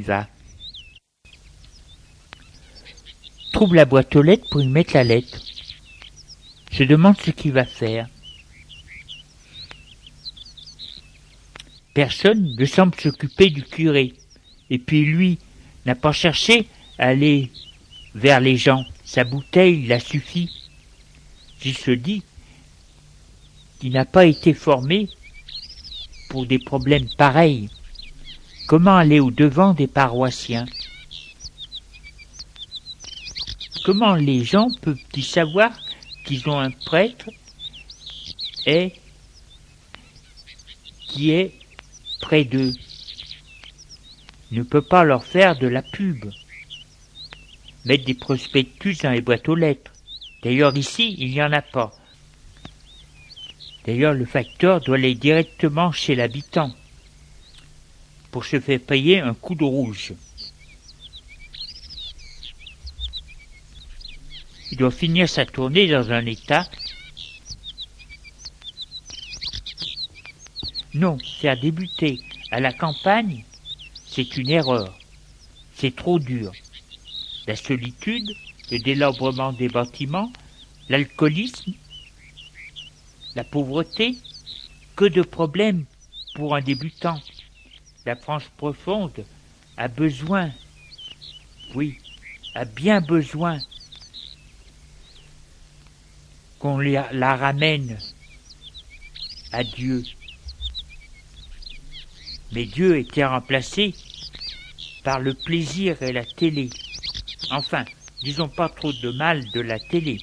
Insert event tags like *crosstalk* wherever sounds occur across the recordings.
Et il y va. Trouve la boîte aux lettres pour y mettre la lettre. Se demande ce qu'il va faire. Personne ne semble s'occuper du curé. Et puis lui n'a pas cherché à aller vers les gens. Sa bouteille l'a suffi. Il se dit qu'il n'a pas été formé pour des problèmes pareils. Comment aller au-devant des paroissiens? Comment les gens peuvent-ils savoir qu'ils ont un prêtre et qui est près d'eux? Ne peut pas leur faire de la pub, mettre des prospectus dans les boîtes aux lettres. D'ailleurs ici, il n'y en a pas. D'ailleurs, le facteur doit aller directement chez l'habitant pour se faire payer un coup de rouge. Il doit finir sa tournée dans un état. Non, faire débuter à la campagne, c'est une erreur. C'est trop dur. La solitude, le délabrement des bâtiments, l'alcoolisme, la pauvreté, que de problèmes pour un débutant. La France profonde a besoin, oui, a bien besoin qu'on la ramène à Dieu. Mais Dieu était remplacé par le plaisir et la télé. Enfin, disons pas trop de mal de la télé,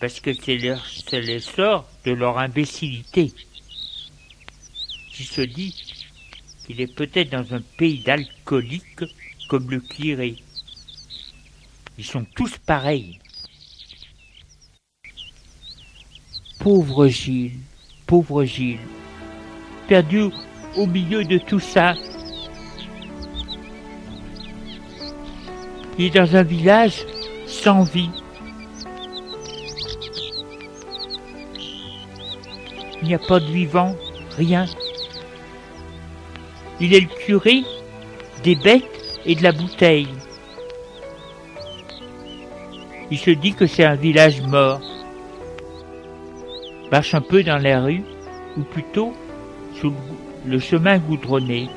parce que c'est l'essor de leur imbécilité. Qui se dit qu'il est peut-être dans un pays d'alcooliques comme le curé. Ils sont tous pareils. Pauvre Gilles, pauvre Gilles, perdu au milieu de tout ça. Il est dans un village sans vie. Il n'y a pas de vivant, rien. Il est le curé des bêtes et de la bouteille. Il se dit que c'est un village mort marche un peu dans la rue, ou plutôt sous le chemin goudronné.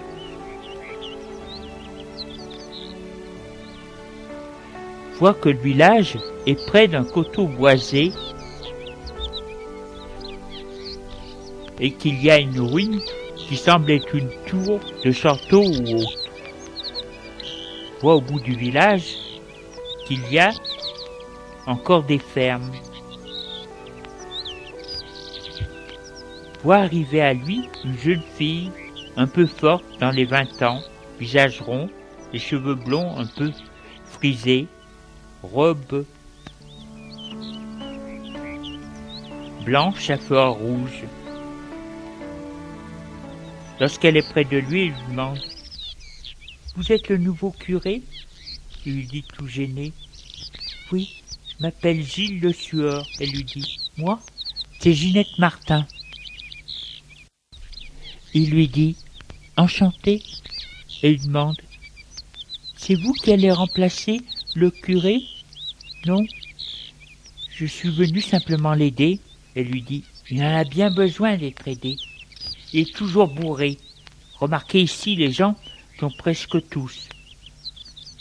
Voit que le village est près d'un coteau boisé et qu'il y a une ruine qui semble une tour de château ou autre. Voit au bout du village qu'il y a encore des fermes. voit arriver à lui une jeune fille un peu forte dans les vingt ans, visage rond, les cheveux blonds un peu frisés, robe blanche à fleurs rouge. Lorsqu'elle est près de lui, il lui demande Vous êtes le nouveau curé? Il lui dit tout gêné Oui, m'appelle Gilles Le Sueur. Elle lui dit Moi, c'est Ginette Martin. Il lui dit Enchanté et il demande C'est vous qui allez remplacer le curé? Non Je suis venu simplement l'aider. Elle lui dit Il en a bien besoin d'être aidé. Toujours bourré. Remarquez ici, les gens sont presque tous.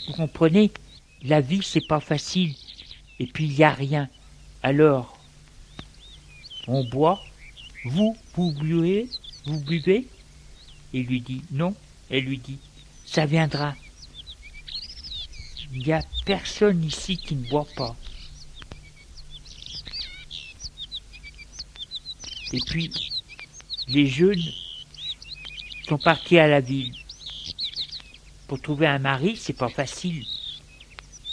Vous comprenez? La vie, c'est pas facile. Et puis, il n'y a rien. Alors, on boit. Vous, vous buvez? Vous buvez? Il lui dit non. Elle lui dit ça viendra. Il n'y a personne ici qui ne boit pas. Et puis, les jeunes sont partis à la ville. Pour trouver un mari, c'est pas facile.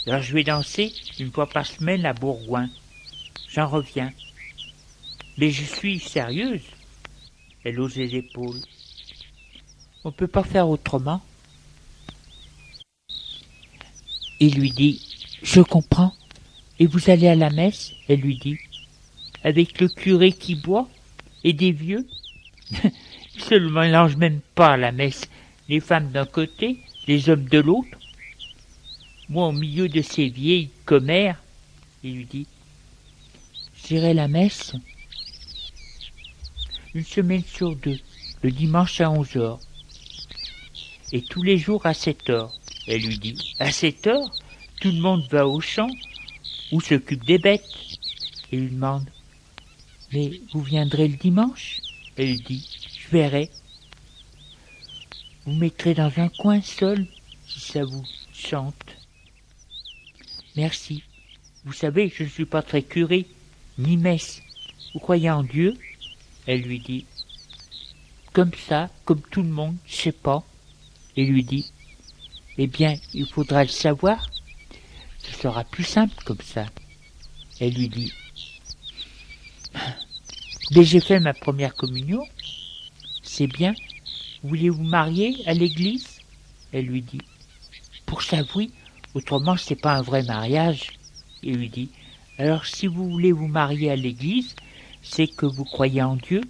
Alors je vais danser une fois par semaine à Bourgoin. J'en reviens. Mais je suis sérieuse. Elle hausse les épaules. On ne peut pas faire autrement. Il lui dit Je comprends. Et vous allez à la messe? Elle lui dit Avec le curé qui boit et des vieux? *laughs* Ils se mélangent même pas à la messe. Les femmes d'un côté, les hommes de l'autre. Moi, au milieu de ces vieilles commères, il lui dit J'irai la messe une semaine sur deux, le dimanche à 11 heures. Et tous les jours à 7 heures. Elle lui dit À 7 heures, tout le monde va au champ ou s'occupe des bêtes. Et lui demande Mais vous viendrez le dimanche? Elle dit Je verrai. Vous mettrez dans un coin seul si ça vous chante. Merci. Vous savez, je ne suis pas très curé, ni messe. Vous croyez en Dieu? Elle lui dit Comme ça, comme tout le monde, je sais pas. Et lui dit Eh bien, il faudra le savoir. Ce sera plus simple comme ça. Elle lui dit Mais j'ai fait ma première communion. C'est bien. Voulez-vous marier à l'église? Elle lui dit Pour ça, oui. Autrement, c'est pas un vrai mariage. Il lui dit Alors, si vous voulez vous marier à l'église, c'est que vous croyez en Dieu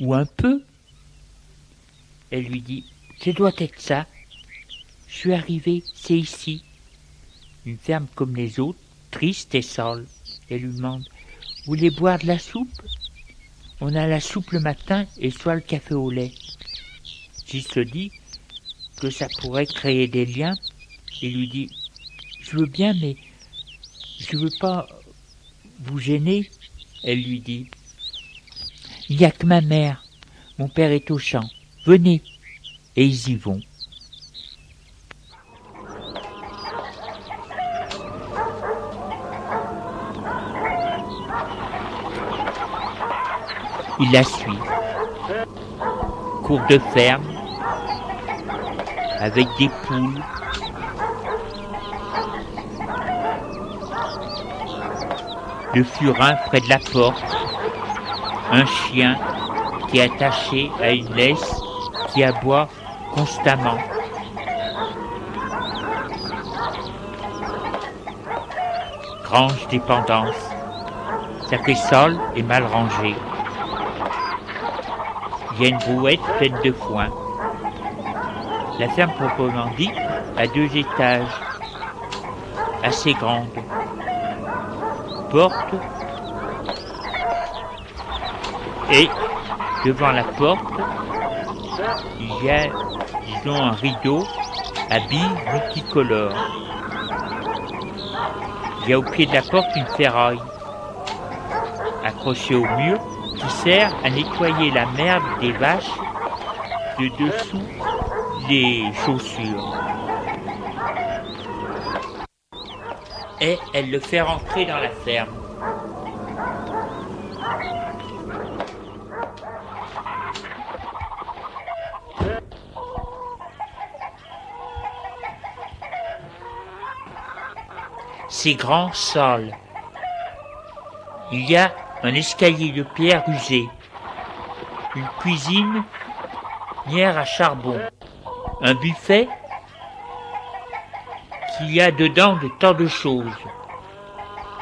Ou un peu Elle lui dit Ce doit être ça. Je suis arrivé, c'est ici. Une ferme comme les autres, triste et sale. Elle lui demande Vous voulez boire de la soupe? On a la soupe le matin et soit le café au lait. J'y se dit que ça pourrait créer des liens et lui dit Je veux bien, mais je veux pas vous gêner. Elle lui dit Il n'y a que ma mère. Mon père est au champ. Venez. Et ils y vont. Il la suit. Cours de ferme, avec des poules. Le furin près de la porte. Un chien qui est attaché à une laisse qui aboie constamment. Grange dépendance. Sa sol est mal rangé. Y a une brouette pleine de foin. La ferme proprement dit a deux étages, assez grande. Porte et devant la porte, il y a, un rideau à billes multicolores. Il y a au pied de la porte une ferraille accrochée au mur qui sert à nettoyer la merde des vaches de dessous des chaussures. Et elle le fait rentrer dans la ferme. C'est grand sol. Il y a un escalier de pierre usé, une cuisine, nière à charbon, un buffet qu'il y a dedans de tant de choses.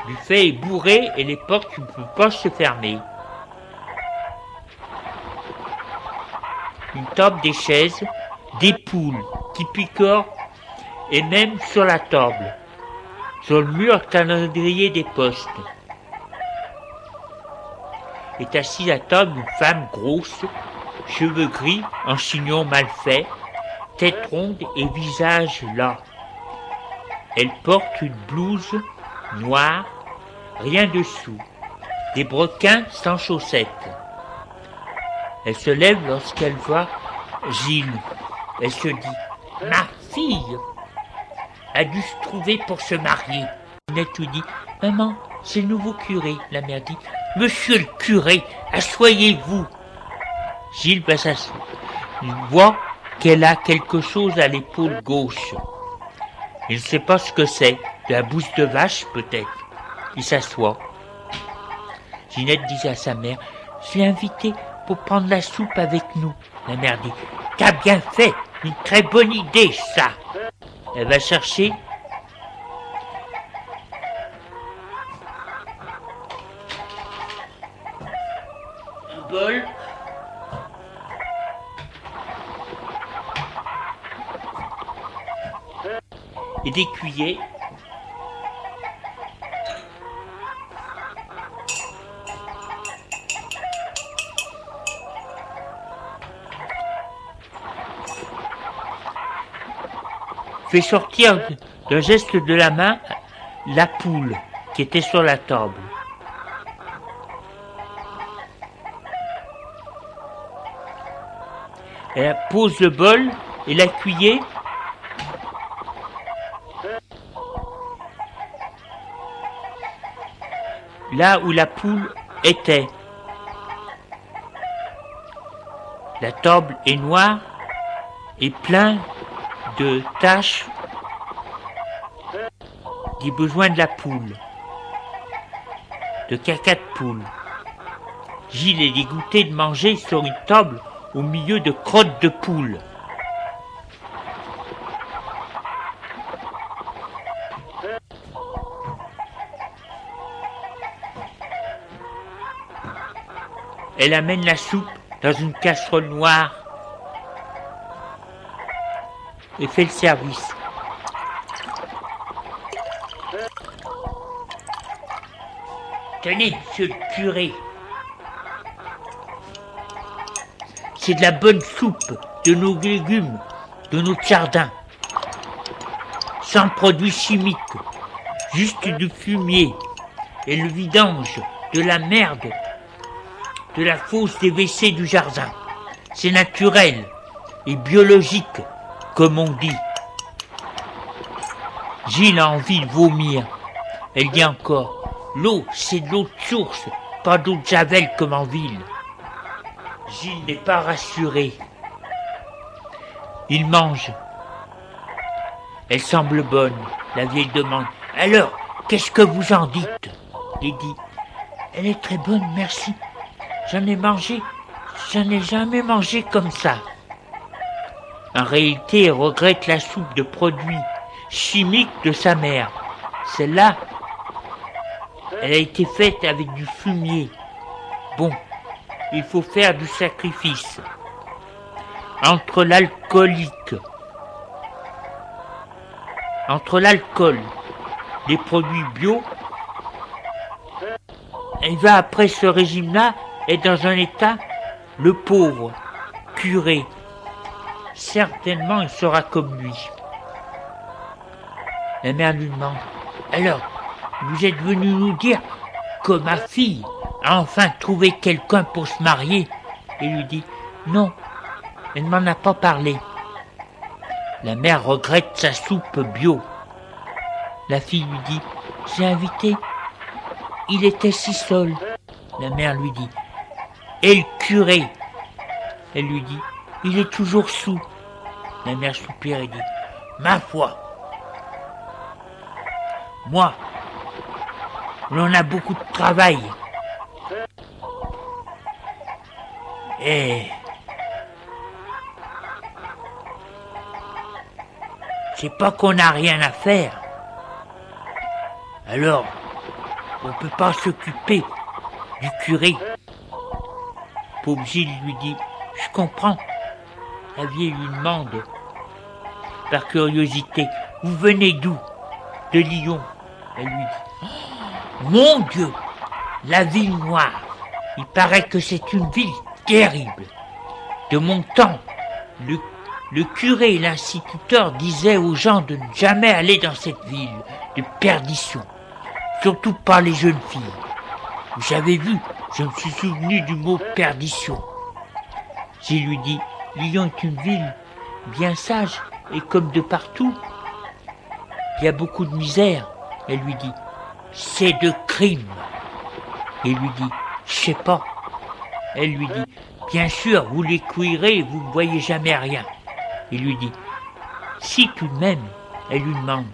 Le buffet est bourré et les portes ne peuvent pas se fermer. Une table, des chaises, des poules qui picorent et même sur la table, sur le mur calendrier des postes est assise à table une femme grosse, cheveux gris, en chignon mal fait, tête ronde et visage là. Elle porte une blouse noire, rien dessous, des broquins sans chaussettes. Elle se lève lorsqu'elle voit Gilles. Elle se dit Ma fille a dû se trouver pour se marier. Annette lui dit Maman, c'est le nouveau curé. La mère dit Monsieur le curé, assoyez-vous. Gilles va s'asseoir. Il voit qu'elle a quelque chose à l'épaule gauche. Il ne sait pas ce que c'est. De la bouse de vache, peut-être. Il s'assoit. Ginette dit à sa mère, je suis invité pour prendre la soupe avec nous. La mère dit, t'as bien fait, une très bonne idée, ça. Elle va chercher fait sortir d'un geste de la main la poule qui était sur la table. Elle pose le bol et la là où la poule était. La table est noire et plein de taches des besoins de la poule, de caca de poule. Gilles est dégoûté de manger sur une table au milieu de crottes de poule. Elle amène la soupe dans une casserole noire et fait le service. Tenez, monsieur le curé. C'est de la bonne soupe, de nos légumes, de notre jardin. Sans produits chimiques, juste du fumier et le vidange de la merde de la fosse des WC du jardin. C'est naturel et biologique, comme on dit. Gilles a envie de vomir. Elle dit encore, l'eau, c'est de l'eau de source, pas d'eau de javel comme en ville. Gilles n'est pas rassuré. Il mange. Elle semble bonne. La vieille demande, alors, qu'est-ce que vous en dites? Il dit, elle est très bonne, merci. J'en ai mangé, j'en ai jamais mangé comme ça. En réalité, elle regrette la soupe de produits chimiques de sa mère. Celle-là, elle a été faite avec du fumier. Bon, il faut faire du sacrifice. Entre l'alcoolique, entre l'alcool, les produits bio, elle va après ce régime-là est dans un état, le pauvre, curé, certainement il sera comme lui. La mère lui demande, alors, vous êtes venu nous dire que ma fille a enfin trouvé quelqu'un pour se marier? Et lui dit, non, elle ne m'en a pas parlé. La mère regrette sa soupe bio. La fille lui dit, j'ai invité, il était si seul. La mère lui dit, et le curé Elle lui dit, il est toujours sous. La mère soupire et dit, ma foi, moi, on a beaucoup de travail. Et c'est pas qu'on n'a rien à faire. Alors, on peut pas s'occuper du curé. Pauvre lui dit Je comprends. La vieille lui demande, par curiosité, Vous venez d'où? De Lyon. Elle lui dit oh, Mon Dieu La ville noire. Il paraît que c'est une ville terrible. De mon temps, le, le curé et l'instituteur disaient aux gens de ne jamais aller dans cette ville de perdition, surtout pas les jeunes filles. J'avais vu je me suis souvenu du mot perdition. J'ai lui dit, Lyon est une ville bien sage et comme de partout. Il y a beaucoup de misère. Elle lui dit, c'est de crime. Il lui dit, je sais pas. Elle lui dit, bien sûr, vous les couirez, vous ne voyez jamais rien. Il lui dit, si tout de même, elle lui demande,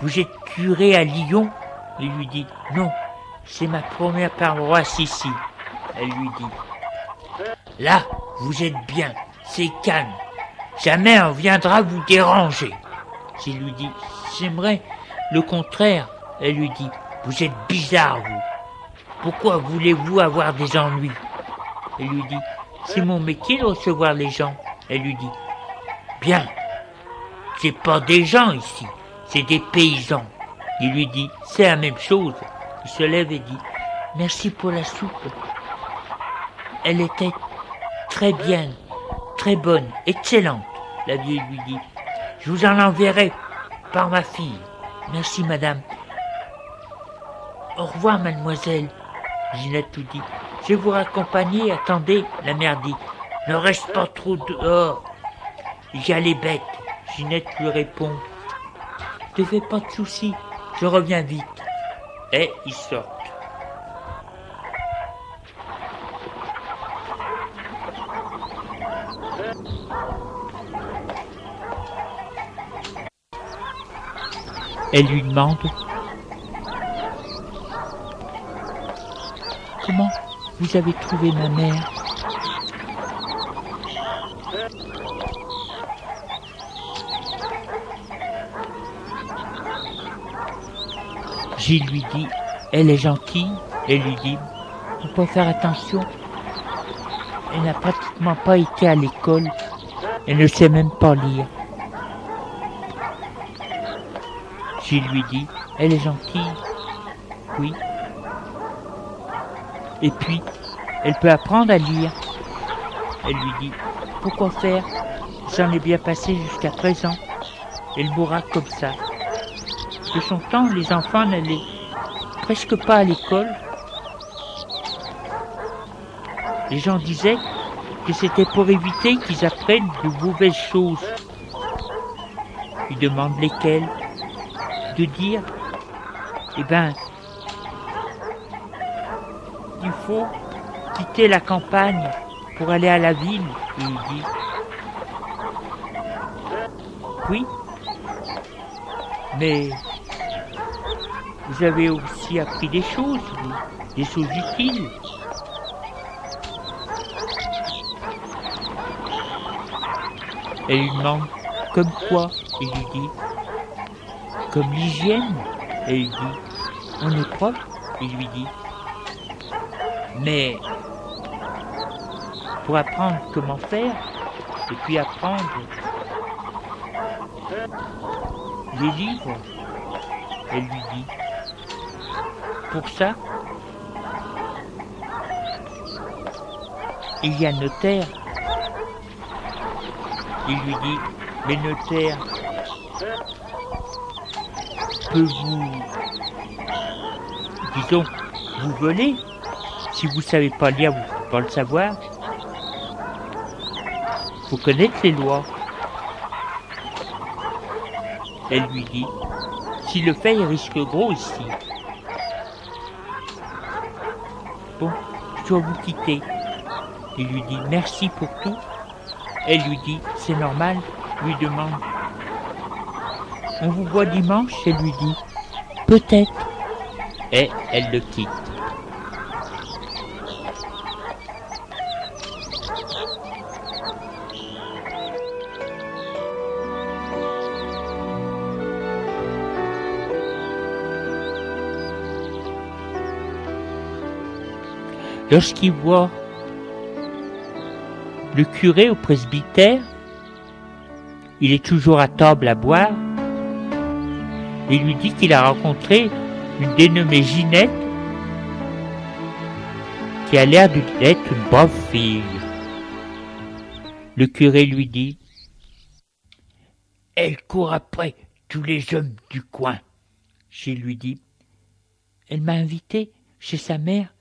vous êtes curé à Lyon? Il lui dit, non, c'est ma première paroisse ici. Elle lui dit. Là, vous êtes bien, c'est calme. Jamais on viendra vous déranger. J'ai lui dit, j'aimerais le contraire. Elle lui dit, vous êtes bizarre, vous. Pourquoi voulez-vous avoir des ennuis? Elle lui dit, c'est mon métier de recevoir les gens. Elle lui dit, bien, c'est pas des gens ici, c'est des paysans. Il lui dit, c'est la même chose. Se lève et dit, merci pour la soupe. Elle était très bien, très bonne, excellente. La vieille lui dit, je vous en enverrai par ma fille. Merci, madame. Au revoir, mademoiselle. Ginette lui dit. Je vais vous raccompagner, attendez, la mère dit. Ne reste pas trop dehors. Il y a les bêtes. Ginette lui répond. Ne fais pas de soucis, je reviens vite. Et ils sortent. Elle lui demande Comment vous avez trouvé ma mère? Gilles lui dit Elle est gentille. Elle lui dit Il faut faire attention. Elle n'a pratiquement pas été à l'école. Elle ne sait même pas lire. Gilles lui dit, elle est gentille. Oui. Et puis, elle peut apprendre à lire. Elle lui dit, pourquoi faire? J'en ai bien passé jusqu'à présent. Elle mourra comme ça. De son temps, les enfants n'allaient presque pas à l'école. Les gens disaient que c'était pour éviter qu'ils apprennent de mauvaises choses. Ils demandent lesquelles? De dire, eh ben, il faut quitter la campagne pour aller à la ville. Il dit, oui, mais vous avez aussi appris des choses, des choses utiles. Elle lui demande comme quoi, il lui dit, comme l'hygiène. Et il dit, on est propre Il lui dit, mais pour apprendre comment faire, et puis apprendre les livres, elle lui dit, pour ça, il y a notaire. Il lui dit, mais notaire, peut vous, disons, vous voler. Si vous savez pas lire, vous pouvez pas le savoir. Vous connaissez les lois. Elle lui dit, s'il le fait, il risque gros ici. Bon, je dois vous quitter. Il lui dit merci pour tout. Elle lui dit, c'est normal, lui demande on vous voit dimanche Elle lui dit Peut-être. Et elle le quitte. Lorsqu'il voit le curé au presbytère, il est toujours à table à boire, il lui dit qu'il a rencontré une dénommée Ginette qui a l'air d'être une brave fille. Le curé lui dit Elle court après tous les hommes du coin. Gilles lui dit Elle m'a invité chez sa mère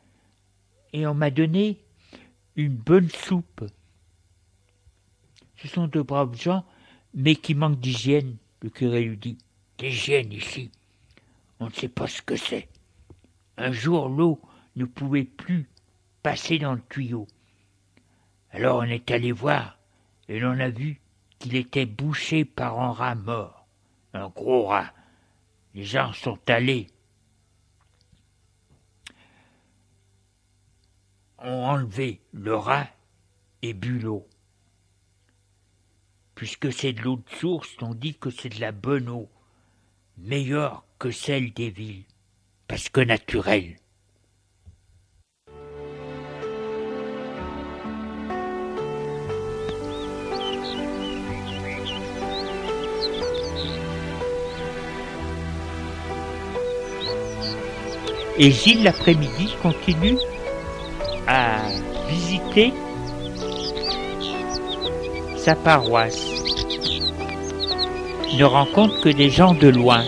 et on m'a donné une bonne soupe. Ce sont de braves gens, mais qui manquent d'hygiène, le curé lui dit d'hygiène ici. On ne sait pas ce que c'est. Un jour, l'eau ne pouvait plus passer dans le tuyau. Alors on est allé voir et l'on a vu qu'il était bouché par un rat mort, un gros rat. Les gens sont allés, ont enlevé le rat et bu l'eau. Puisque c'est de l'eau de source, on dit que c'est de la bonne eau, meilleure que celle des villes, parce que naturelle. Et Gilles l'après-midi continue à visiter sa paroisse. Il ne rencontre que des gens de loin.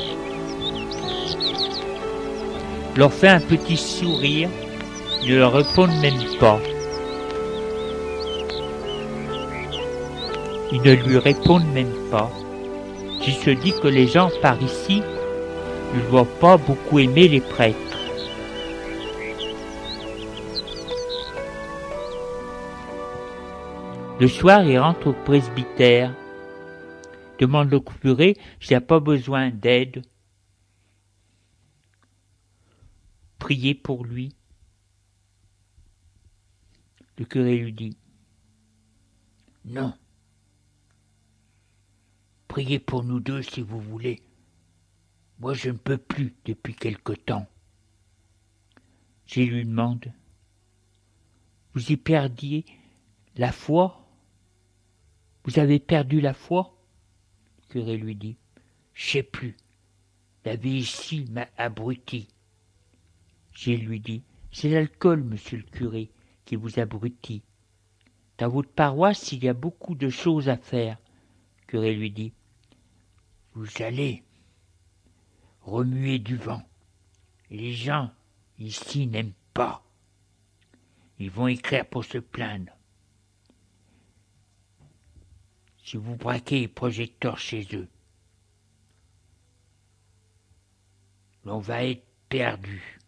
Leur fait un petit sourire, ne leur répondent même pas. Ils ne lui répondent même pas. J'y se dit que les gens par ici ne doivent pas beaucoup aimer les prêtres. Le soir, il rentre au presbytère, demande au curé s'il n'a pas besoin d'aide. Priez pour lui. Le curé lui dit Non. Priez pour nous deux si vous voulez. Moi, je ne peux plus depuis quelque temps. Je lui demande Vous y perdiez la foi? Vous avez perdu la foi Le curé lui dit Je sais plus. La vie ici m'a abruti. Je lui dis C'est l'alcool, monsieur le curé, qui vous abrutit. Dans votre paroisse, il y a beaucoup de choses à faire. Le curé lui dit Vous allez remuer du vent. Les gens ici n'aiment pas. Ils vont écrire pour se plaindre. Si vous braquez les projecteurs chez eux, l'on va être perdu.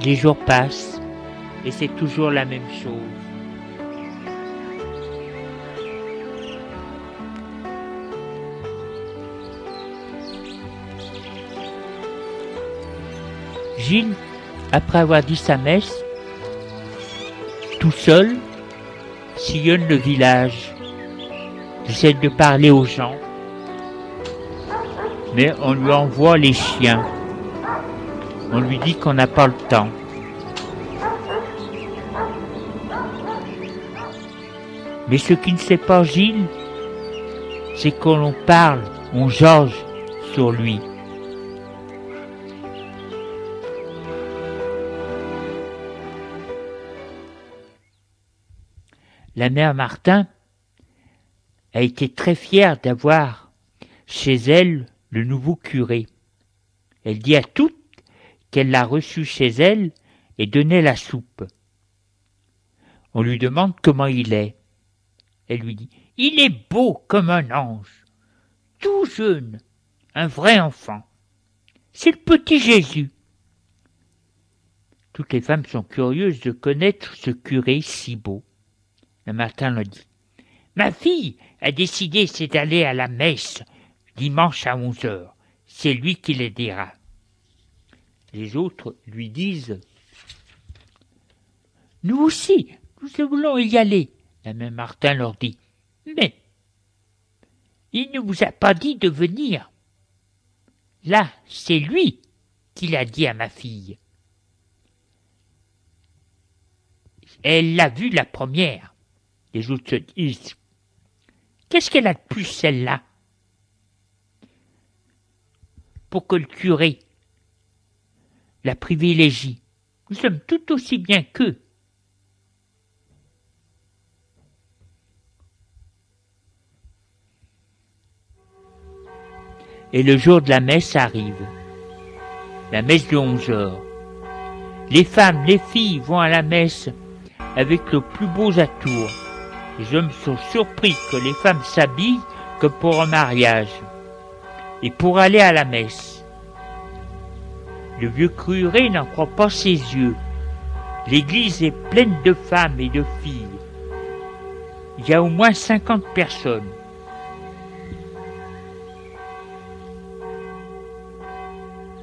Les jours passent et c'est toujours la même chose. Gilles, après avoir dit sa messe, tout seul, sillonne le village, essaie de parler aux gens, mais on lui envoie les chiens. On lui dit qu'on n'a pas le temps. Mais ce qui ne sait pas Gilles, c'est qu'on parle, on jauge sur lui. La mère Martin a été très fière d'avoir chez elle le nouveau curé. Elle dit à toutes qu'elle l'a reçu chez elle et donnait la soupe. On lui demande comment il est. Elle lui dit Il est beau comme un ange, tout jeune, un vrai enfant. C'est le petit Jésus. Toutes les femmes sont curieuses de connaître ce curé si beau. Le matin le dit. Ma fille a décidé c'est d'aller à la messe dimanche à onze heures. C'est lui qui le dira. Les autres lui disent Nous aussi, nous voulons y aller. La même Martin leur dit Mais il ne vous a pas dit de venir. Là, c'est lui qui l'a dit à ma fille. Elle l'a vu la première. Les autres se disent Qu'est-ce qu'elle a de plus, celle-là Pour que le curé la privilégie? Nous sommes tout aussi bien qu'eux. Et le jour de la messe arrive. La messe de 11 heures. Les femmes, les filles vont à la messe avec le plus beaux atours. Les hommes sont surpris que les femmes s'habillent que pour un mariage et pour aller à la messe. Le vieux curé n'en croit pas ses yeux. L'église est pleine de femmes et de filles. Il y a au moins cinquante personnes.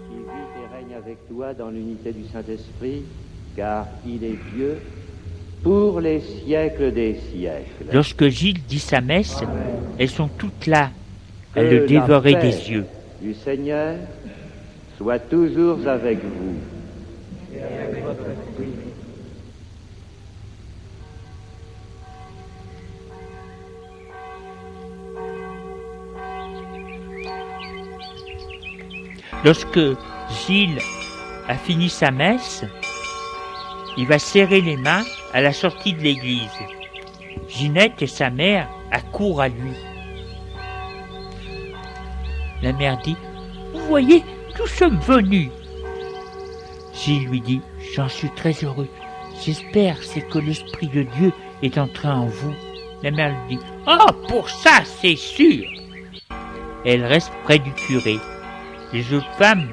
Qui vit et règne avec toi dans l'unité du Saint-Esprit, car il est Dieu pour les siècles des siècles. Lorsque Gilles dit sa messe, elles sont toutes là à le dévorer des yeux. Du Seigneur soit toujours avec vous. Lorsque Gilles a fini sa messe, il va serrer les mains à la sortie de l'église. Ginette et sa mère accourent à lui. La mère dit Vous voyez, nous sommes venus. Gilles lui dit J'en suis très heureux. J'espère c'est que l'Esprit de Dieu est entré en vous. La mère lui dit Oh, pour ça, c'est sûr. Elle reste près du curé. Les autres femmes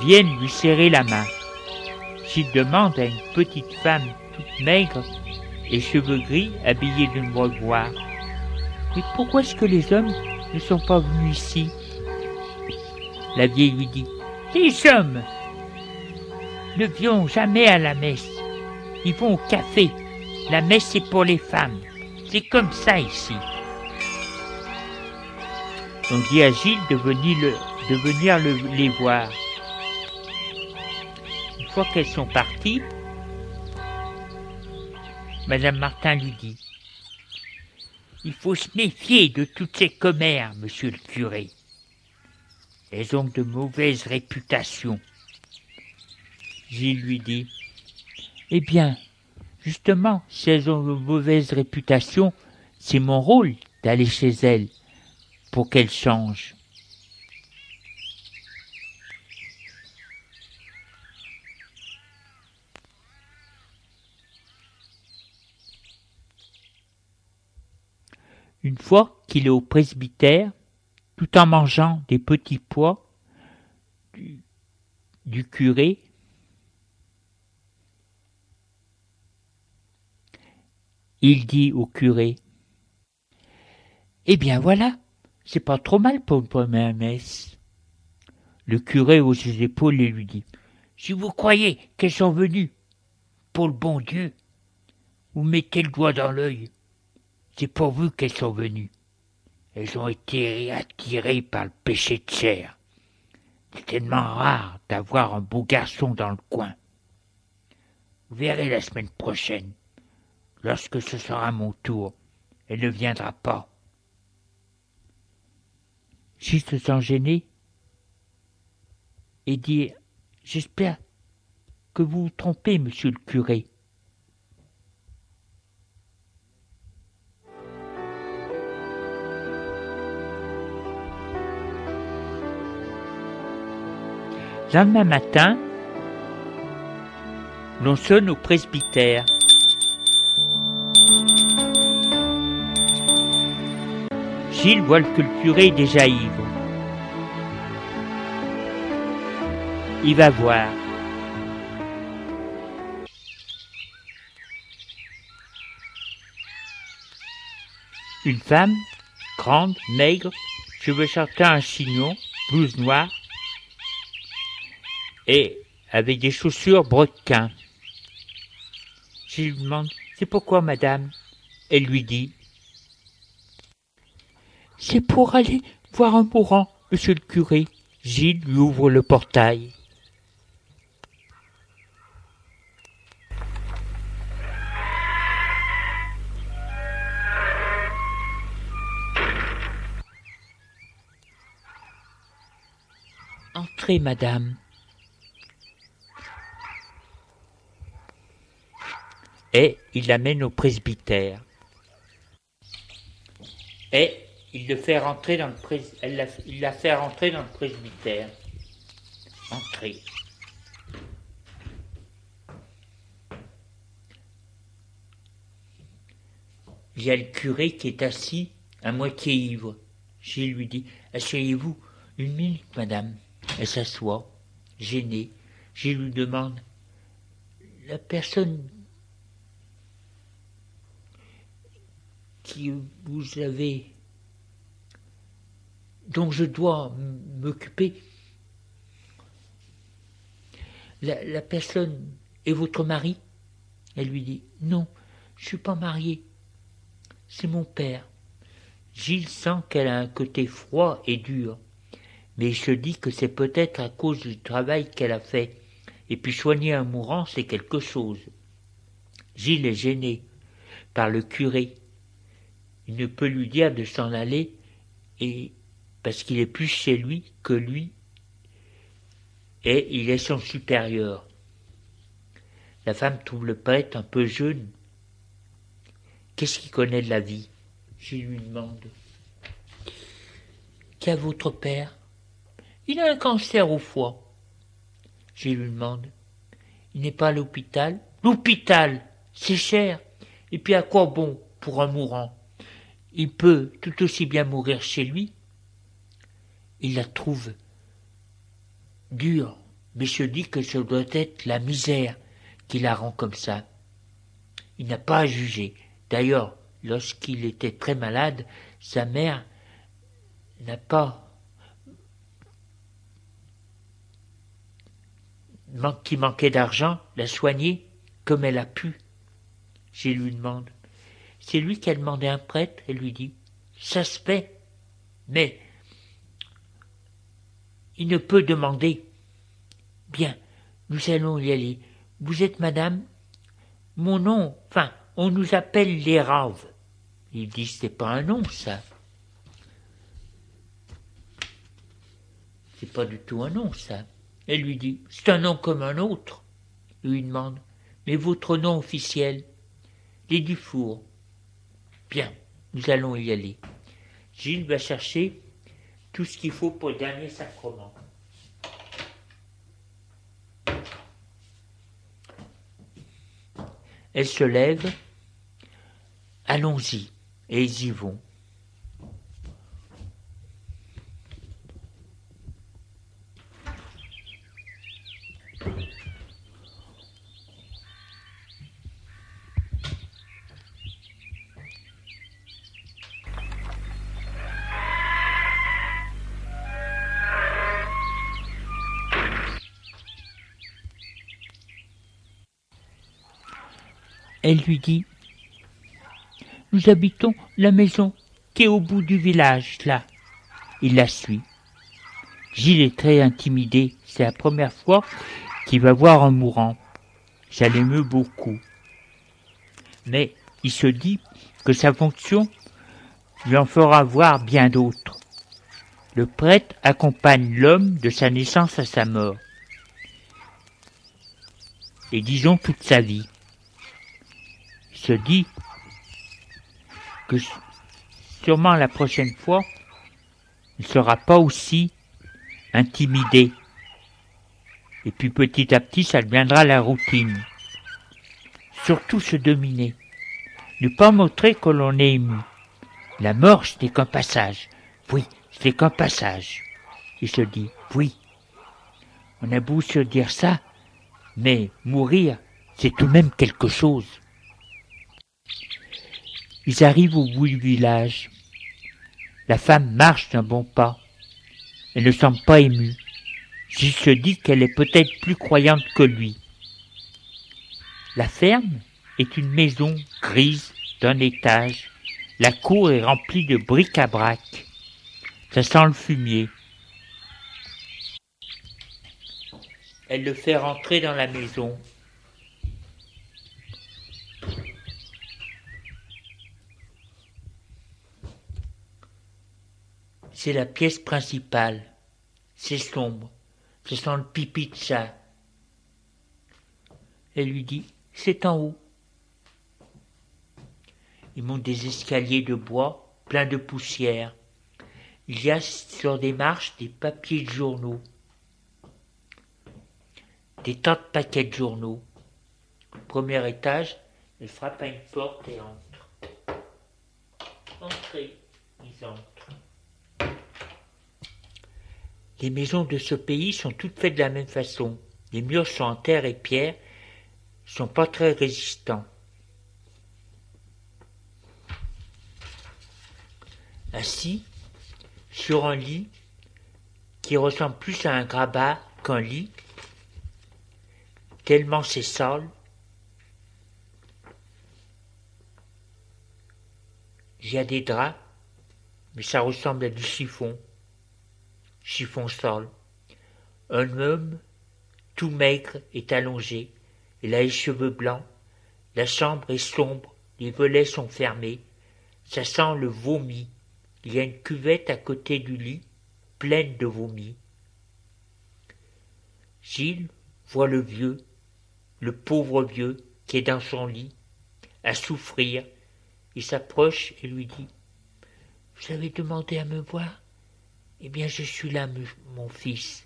viennent lui serrer la main. Gilles demande à une petite femme maigre et cheveux gris habillée d'une robe noire Mais pourquoi est-ce que les hommes ne sont pas venus ici? La vieille lui dit Les hommes ne viennent jamais à la messe. Ils vont au café. La messe, c'est pour les femmes. C'est comme ça ici. On dit à Gilles de venir, les voir. Une fois qu'elles sont parties, Madame Martin lui dit Il faut se méfier de toutes ces commères, monsieur le curé. Elles ont de mauvaises réputations. Gilles lui dit Eh bien, justement, si elles ont de mauvaises réputations, c'est mon rôle d'aller chez elles pour qu'elles changent. Une fois qu'il est au presbytère, tout en mangeant des petits pois du, curé, il dit au curé Eh bien voilà, c'est pas trop mal pour une première messe. Le curé hausse ses épaules et lui dit Si vous croyez qu'elles sont venues pour le bon Dieu, vous mettez le doigt dans l'œil. C'est pour qu'elles sont venues. Elles ont été attirées par le péché de chair. C'est tellement rare d'avoir un beau garçon dans le coin. Vous verrez la semaine prochaine. Lorsque ce sera mon tour, elle ne viendra pas. Gilles se sent gêné et dit J'espère que vous vous trompez, monsieur le curé. Lendemain matin, l'on sonne au presbytère. Gilles voit le curé déjà ivre. Il va voir. Une femme, grande, maigre, cheveux châtains un chignon, blouse noire, et avec des chaussures brodequins. Je lui demande C'est pourquoi, madame? Elle lui dit C'est pour aller voir un mourant, monsieur le curé. Gilles lui ouvre le portail. Entrez, madame. Et il l'amène au presbytère. Et il le fait rentrer dans le prés... il la fait rentrer dans le presbytère. Entrez. Il y a le curé qui est assis, à moitié ivre. Gilles lui dit Asseyez-vous une minute, madame. Elle s'assoit, gênée. Gilles lui demande La personne qui vous avez, dont je dois m'occuper, la, personne est votre mari? Elle lui dit Non, je ne suis pas mariée. C'est mon père. Gilles sent qu'elle a un côté froid et dur, mais il se dit que c'est peut-être à cause du travail qu'elle a fait. Et puis soigner un mourant, c'est quelque chose. Gilles est gêné par le curé il ne peut lui dire de s'en aller parce qu'il est plus chez lui que lui et il est son supérieur. La femme trouve le prêtre un peu jeune. Qu'est-ce qu'il connaît de la vie? Je lui demande. Qu'a votre père? Il a un cancer au foie. Je lui demande. Il n'est pas à l'hôpital? L'hôpital, c'est cher. Et puis à quoi bon pour un mourant? Il peut tout aussi bien mourir chez lui. Il la trouve dure, mais se dit que ce doit être la misère qui la rend comme ça. Il n'a pas à juger. D'ailleurs, lorsqu'il était très malade, sa mère n'a pas qui manquait d'argent, l'a soigné comme elle a pu. Je lui demande. C'est lui qui a demandé un prêtre et lui dit Ça se fait, mais il ne peut demander. Bien, nous allons y aller. Vous êtes madame Mon nom, enfin, on nous appelle les raves. Il dit C'est pas un nom, ça. C'est pas du tout un nom, ça. Elle lui dit C'est un nom comme un autre. Il lui demande Mais votre nom officiel Les Dufour. Bien, nous allons y aller. Gilles va chercher tout ce qu'il faut pour le dernier sacrement. Elle se lève. Allons-y, et ils y vont. Elle lui dit Nous habitons la maison qui est au bout du village, là. Il la suit. Gilles est très intimidé. C'est la première fois qu'il va voir un mourant. Ça l'émeut beaucoup. Mais il se dit que sa fonction lui en fera voir bien d'autres. Le prêtre accompagne l'homme de sa naissance à sa mort. Et disons toute sa vie se dit que sûrement la prochaine fois, il ne sera pas aussi intimidé. Et puis petit à petit, ça deviendra la routine. Surtout se dominer. Ne pas montrer que l'on est ému. La mort, ce qu'un passage. Oui, c'est qu'un passage. Il se dit, oui. On a beau se dire ça, mais mourir, c'est tout de même quelque chose. Ils arrivent au bout du village. La femme marche d'un bon pas. Elle ne semble pas émue. J'y se dit qu'elle est peut-être plus croyante que lui. La ferme est une maison grise d'un étage. La cour est remplie de bric-à-brac. Ça sent le fumier. Elle le fait rentrer dans la maison. C'est la pièce principale. C'est sombre. Ce sent le pipi de ça. Elle lui dit C'est en haut. Ils montent des escaliers de bois pleins de poussière. Il y a sur des marches des papiers de journaux, des tas de paquets de journaux. premier étage, elle frappe à une porte et entre. Entrez, ils. Les maisons de ce pays sont toutes faites de la même façon. Les murs sont en terre et pierre, sont pas très résistants. Assis sur un lit qui ressemble plus à un grabat qu'un lit, tellement c'est sale, il y a des draps, mais ça ressemble à du chiffon chiffon. Un homme, tout maigre, est allongé, il a les cheveux blancs, la chambre est sombre, les volets sont fermés, ça sent le vomi, il y a une cuvette à côté du lit, pleine de vomi. Gilles voit le vieux, le pauvre vieux, qui est dans son lit, à souffrir. Il s'approche et lui dit Vous avez demandé à me voir? Eh bien, je suis là, mon fils.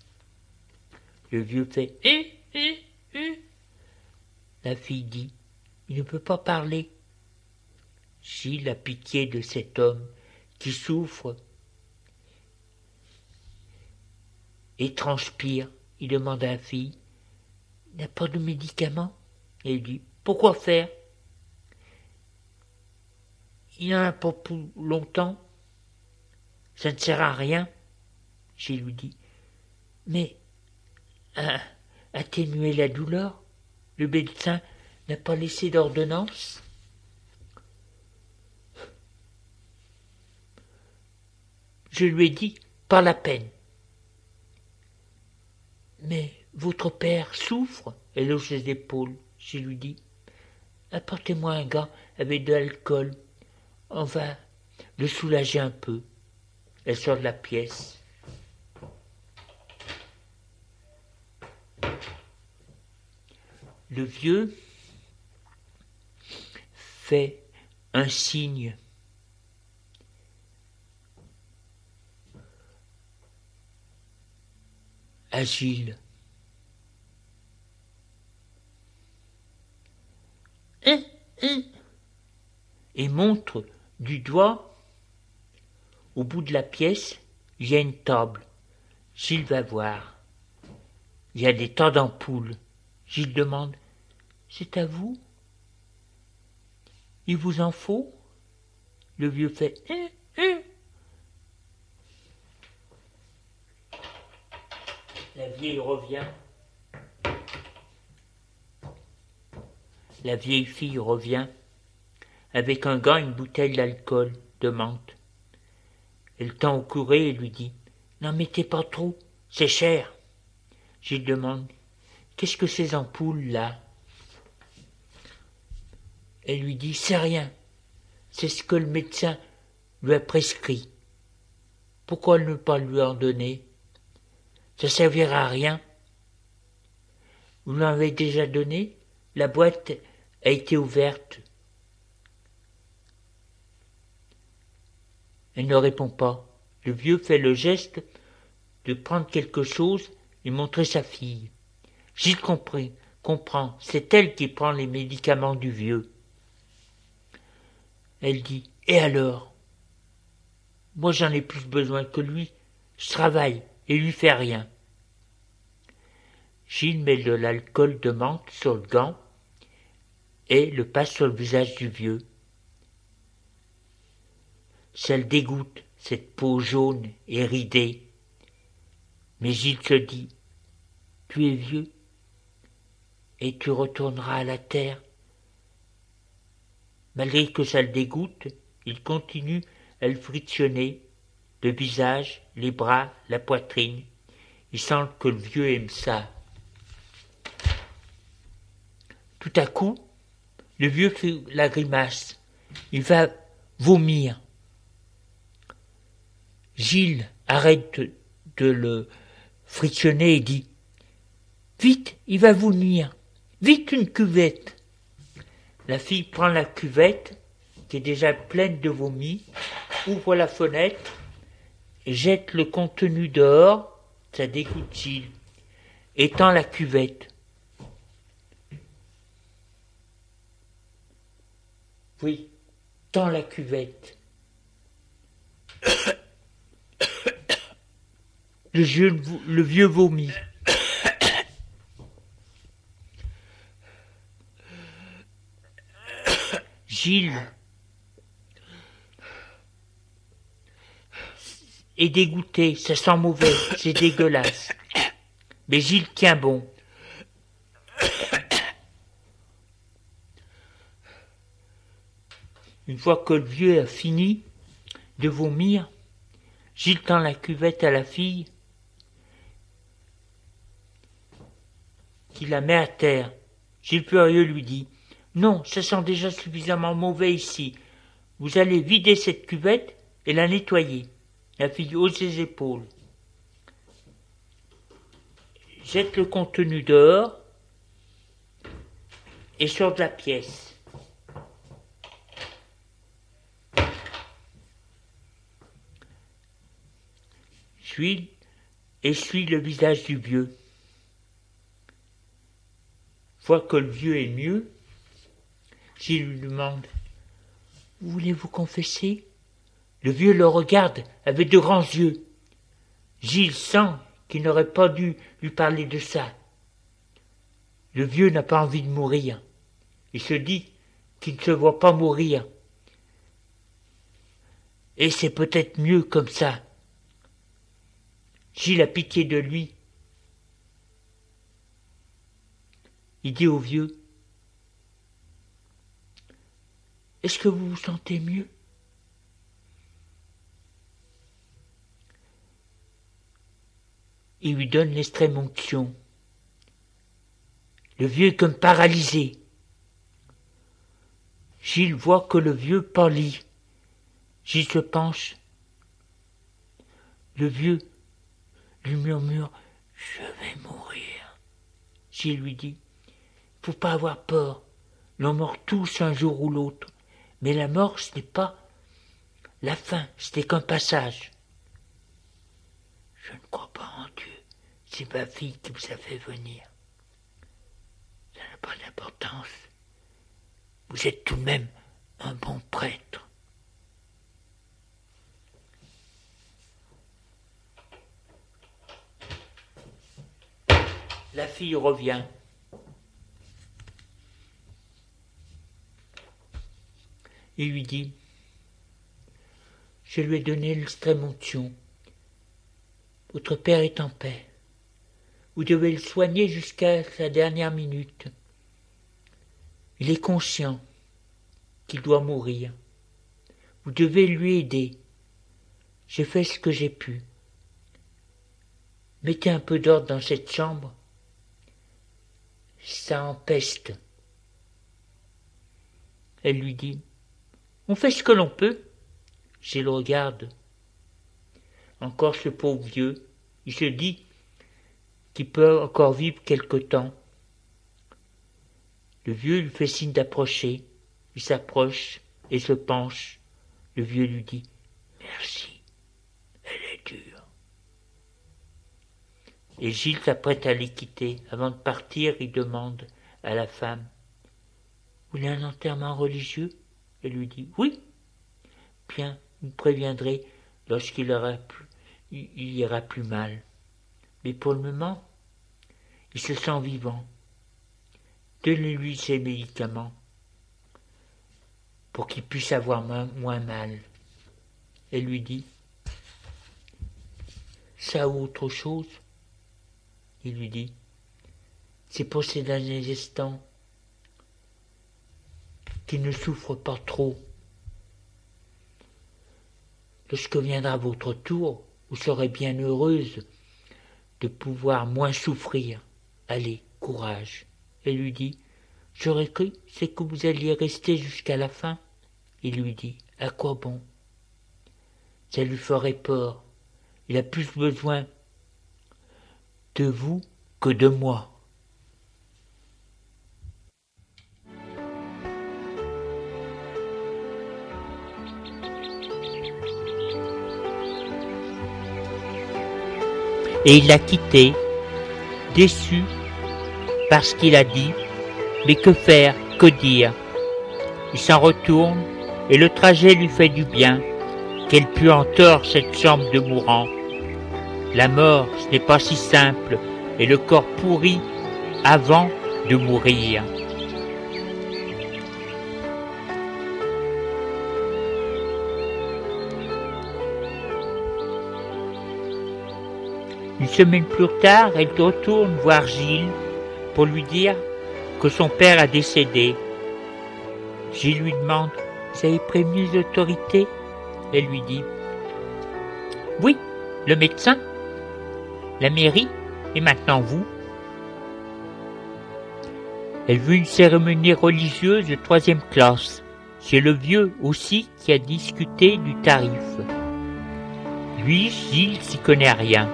Le vieux fait Eh, eh, eh. La fille dit Il ne peut pas parler. Gilles a pitié de cet homme qui souffre et transpire. Il demande à la fille Il n'a pas de médicaments Et il dit Pourquoi faire? Il n'en a pas pour longtemps. Ça ne sert à rien. Gilles lui dit Mais à atténuer la douleur, le médecin n'a pas laissé d'ordonnance? Je lui ai dit Pas la peine. Mais votre père souffre Elle hausse les épaules. Je lui dis Apportez-moi un gant avec de l'alcool. On va le soulager un peu. Elle sort de la pièce. Le vieux fait un signe agile. Hein, hein, et montre du doigt au bout de la pièce, il y a une table. Gilles va voir. Il y a des tas d'ampoules. Gilles demande C'est à vous Il vous en faut Le vieux fait hein, La vieille revient. La vieille fille revient avec un gant une bouteille d'alcool de menthe. Elle tend au courrier et lui dit N'en mettez pas trop, c'est cher. J'y demande Qu'est-ce que ces ampoules là Elle lui dit C'est rien, c'est ce que le médecin lui a prescrit. Pourquoi ne pas lui en donner? Ça servira à rien. Vous l'avez déjà donné? La boîte a été ouverte. Elle ne répond pas. Le vieux fait le geste de prendre quelque chose et montrer sa fille. J'y compris, comprends, c'est elle qui prend les médicaments du vieux. Elle dit Et alors? Moi j'en ai plus besoin que lui. Je travaille et lui fait rien. Gilles met de l'alcool de menthe sur le gant et le passe sur le visage du vieux. Ça le dégoûte, cette peau jaune et ridée. Mais Gilles se dit Tu es vieux et tu retourneras à la terre. Malgré que ça le dégoûte, il continue à le frictionner, le visage, les bras, la poitrine. Il sent que le vieux aime ça. Tout à coup, le vieux fait la grimace. Il va vomir. Gilles arrête de le frictionner et dit Vite, il va vomir. Vite une cuvette. La fille prend la cuvette, qui est déjà pleine de vomi, ouvre la fenêtre et jette le contenu dehors. Ça dégoûte Gilles. Étend la cuvette. Oui, dans la cuvette. *coughs* Le, le vieux vomit. Gilles est dégoûté, ça sent mauvais, c'est dégueulasse. Mais Gilles tient bon. Une fois que le vieux a fini de vomir, Gilles tend la cuvette à la fille, qui la met à terre. Gilles Furieux lui dit Non, ça sent déjà suffisamment mauvais ici. Vous allez vider cette cuvette et la nettoyer. La fille hausse ses épaules. jette le contenu dehors et sort de la pièce. Gilles essuie le visage du vieux. Voit que le vieux est mieux. Gilles lui demande Voulez-vous confesser? Le vieux le regarde avec de grands yeux. Gilles sent qu'il n'aurait pas dû lui parler de ça. Le vieux n'a pas envie de mourir. Il se dit qu'il ne se voit pas mourir. Et c'est peut-être mieux comme ça. Gilles a pitié de lui. Il dit au vieux Est-ce que vous vous sentez mieux? Il lui donne l'extrême onction. Le vieux est comme paralysé. Gilles voit que le vieux pâlit. Gilles se penche. Le vieux lui murmure Je vais mourir. Gilles lui dit Faut pas avoir peur. L'on meurt tous un jour ou l'autre. Mais la mort, ce n'est pas la fin, n'est qu'un passage. Je ne crois pas en Dieu. C'est ma fille qui vous a fait venir. Ça n'a pas d'importance. Vous êtes tout de même un bon prêtre. La fille revient. Il lui dit Je lui ai donné l'extrême onction. Votre père est en paix. Vous devez le soigner jusqu'à sa dernière minute. Il est conscient qu'il doit mourir. Vous devez lui aider. J'ai fait ce que j'ai pu. Mettez un peu d'ordre dans cette chambre ça empeste. Elle lui dit On fait ce que l'on peut. J'ai le regarde. Encore ce pauvre vieux, il se dit qu'il peut encore vivre quelque temps. Le vieux lui fait signe d'approcher. Il s'approche et se penche. Le vieux lui dit Merci, elle est dure. Et Gilles s'apprête à les quitter. Avant de partir, il demande à la femme Vous voulez un enterrement religieux? Elle lui dit Oui. Bien, vous préviendrez lorsqu'il aura plus, il ira plus mal. Mais pour le moment, il se sent vivant. Donnez-lui ses médicaments pour qu'il puisse avoir moins mal. Elle lui dit Ça ou autre chose? Il lui dit. C'est pour ces derniers instants qu'il ne souffre pas trop. Lorsque viendra votre tour, vous serez bien heureuse de pouvoir moins souffrir. Allez, courage. Elle lui dit, J'aurais cru, c'est que vous alliez rester jusqu'à la fin. Il lui dit, À quoi bon? Ça lui ferait peur. Il a plus besoin de vous que de moi. Et il l'a quitté, déçu, parce qu'il a dit, mais que faire, que dire? Il s'en retourne, et le trajet lui fait du bien, qu'elle tort cette chambre de mourant. La mort, ce n'est pas si simple, et le corps pourri avant de mourir. Une semaine plus tard, elle retourne voir Gilles pour lui dire que son père a décédé. Gilles lui demande Vous avez prévenu les autorités? Elle lui dit Oui, le médecin la mairie, et maintenant vous. Elle veut une cérémonie religieuse de troisième classe. C'est le vieux aussi qui a discuté du tarif. Lui, Gilles s'y connaît rien.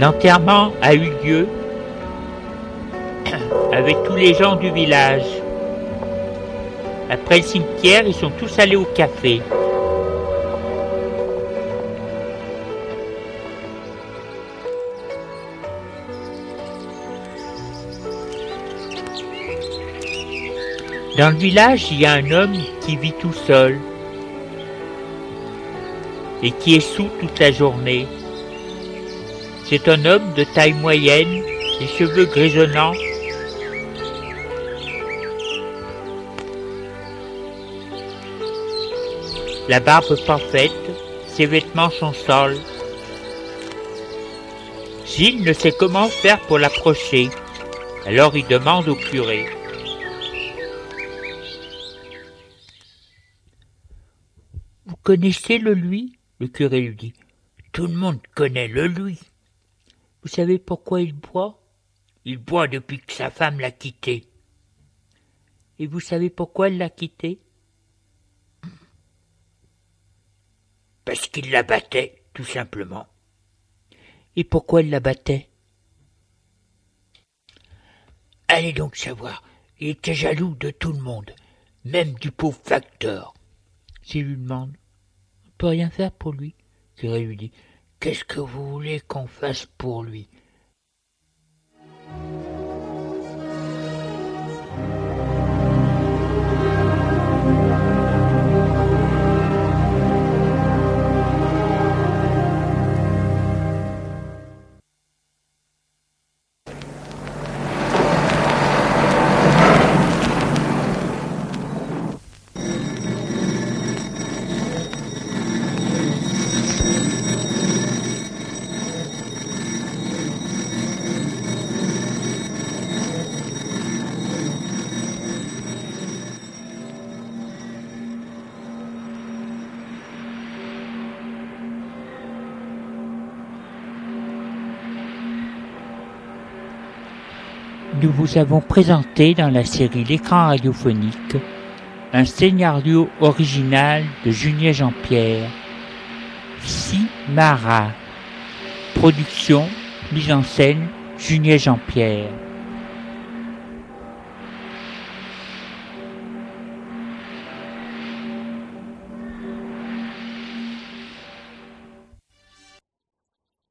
L'enterrement a eu lieu *clears throat* avec tous les gens du village. Après le cimetière, ils sont tous allés au café. Dans le village, il y a un homme qui vit tout seul et qui est sous toute la journée. C'est un homme de taille moyenne, les cheveux grisonnants, la barbe parfaite, ses vêtements sont sales. Gilles ne sait comment faire pour l'approcher, alors il demande au curé. Vous connaissez le lui? Le curé lui dit. Tout le monde connaît le lui. Vous savez pourquoi il boit? Il boit depuis que sa femme l'a quitté. Et vous savez pourquoi elle l'a quitté? Parce qu'il la battait, tout simplement. Et pourquoi elle la battait? Allez donc savoir, il était jaloux de tout le monde, même du pauvre facteur. S'il lui demande, on peut rien faire pour lui. Lui dit, qu'est-ce que vous voulez qu'on fasse pour lui? Vous avons présenté dans la série L'écran radiophonique un scénario original de Julien Jean-Pierre, Simara. Production, mise en scène, Julien Jean-Pierre.